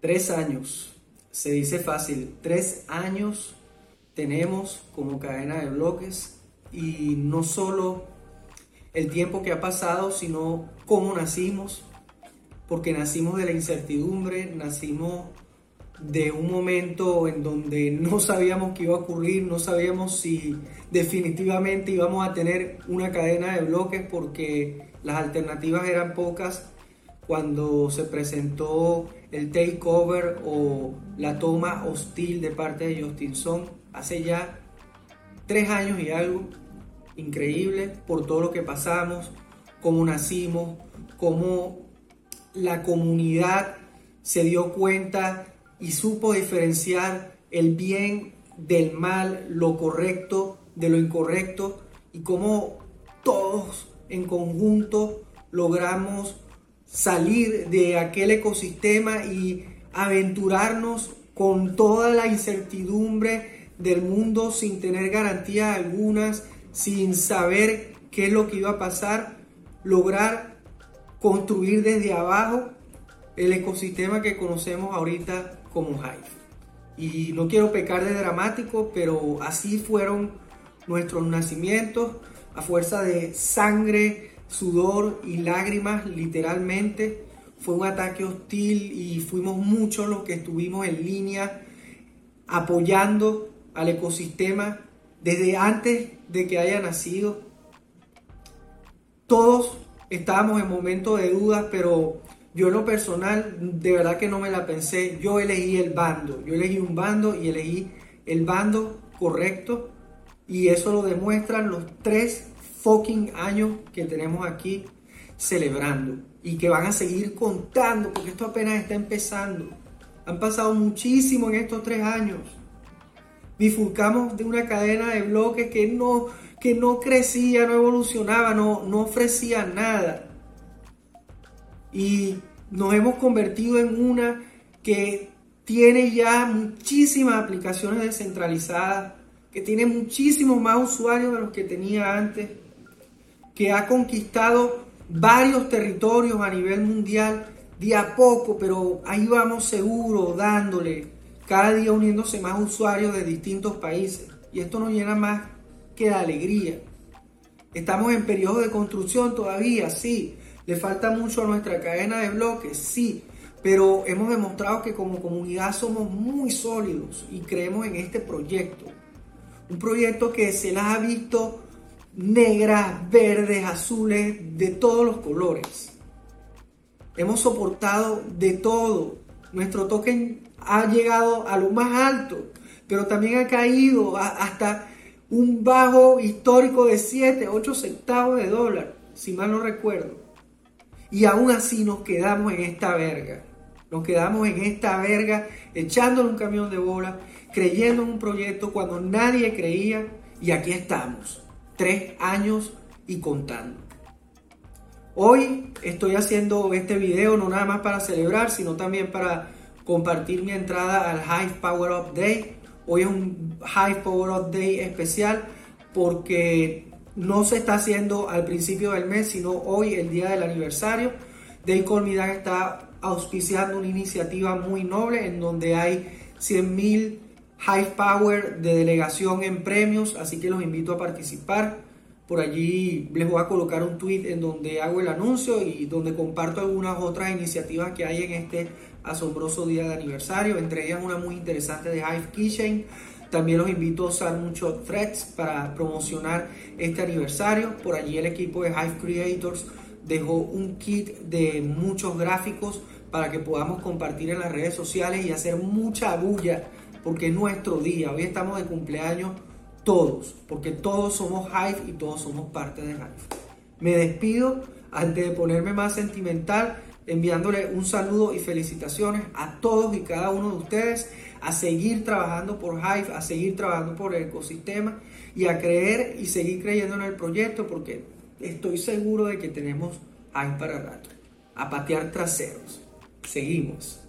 Tres años, se dice fácil, tres años tenemos como cadena de bloques y no solo el tiempo que ha pasado, sino cómo nacimos, porque nacimos de la incertidumbre, nacimos de un momento en donde no sabíamos qué iba a ocurrir, no sabíamos si definitivamente íbamos a tener una cadena de bloques porque las alternativas eran pocas cuando se presentó el takeover o la toma hostil de parte de Justin Song hace ya tres años y algo. Increíble por todo lo que pasamos, cómo nacimos, cómo la comunidad se dio cuenta y supo diferenciar el bien del mal, lo correcto de lo incorrecto y cómo todos en conjunto logramos salir de aquel ecosistema y aventurarnos con toda la incertidumbre del mundo sin tener garantías algunas, sin saber qué es lo que iba a pasar, lograr construir desde abajo el ecosistema que conocemos ahorita como Hive. Y no quiero pecar de dramático, pero así fueron nuestros nacimientos a fuerza de sangre, sudor y lágrimas, literalmente. Fue un ataque hostil y fuimos muchos los que estuvimos en línea apoyando al ecosistema desde antes de que haya nacido. Todos estábamos en momentos de dudas, pero yo en lo personal de verdad que no me la pensé. Yo elegí el bando, yo elegí un bando y elegí el bando correcto y eso lo demuestran los tres fucking años que tenemos aquí celebrando y que van a seguir contando porque esto apenas está empezando. Han pasado muchísimo en estos tres años. Bifurcamos de una cadena de bloques que no, que no crecía, no evolucionaba, no, no ofrecía nada. Y nos hemos convertido en una que tiene ya muchísimas aplicaciones descentralizadas, que tiene muchísimos más usuarios de los que tenía antes que ha conquistado varios territorios a nivel mundial de a poco, pero ahí vamos seguro, dándole, cada día uniéndose más usuarios de distintos países. Y esto nos llena más que de alegría. Estamos en periodo de construcción todavía, sí. Le falta mucho a nuestra cadena de bloques, sí. Pero hemos demostrado que como comunidad somos muy sólidos y creemos en este proyecto. Un proyecto que se las ha visto negras, verdes, azules, de todos los colores. Hemos soportado de todo. Nuestro token ha llegado a lo más alto, pero también ha caído hasta un bajo histórico de 7, 8 centavos de dólar, si mal no recuerdo. Y aún así nos quedamos en esta verga. Nos quedamos en esta verga echándole un camión de bola, creyendo en un proyecto cuando nadie creía y aquí estamos tres años y contando. Hoy estoy haciendo este video no nada más para celebrar, sino también para compartir mi entrada al Hive Power Up Day. Hoy es un Hive Power Up Day especial porque no se está haciendo al principio del mes, sino hoy, el día del aniversario. Day Colmidan está auspiciando una iniciativa muy noble en donde hay 100.000 High Power de delegación en premios, así que los invito a participar. Por allí les voy a colocar un tweet en donde hago el anuncio y donde comparto algunas otras iniciativas que hay en este asombroso día de aniversario, entre ellas una muy interesante de Hive Keychain. También los invito a usar muchos threads para promocionar este aniversario. Por allí el equipo de Hive Creators dejó un kit de muchos gráficos para que podamos compartir en las redes sociales y hacer mucha bulla porque es nuestro día. Hoy estamos de cumpleaños todos, porque todos somos Hive y todos somos parte de Hive. Me despido antes de ponerme más sentimental, enviándole un saludo y felicitaciones a todos y cada uno de ustedes a seguir trabajando por Hive, a seguir trabajando por el ecosistema y a creer y seguir creyendo en el proyecto porque estoy seguro de que tenemos Hive para rato. A patear traseros. Seguimos.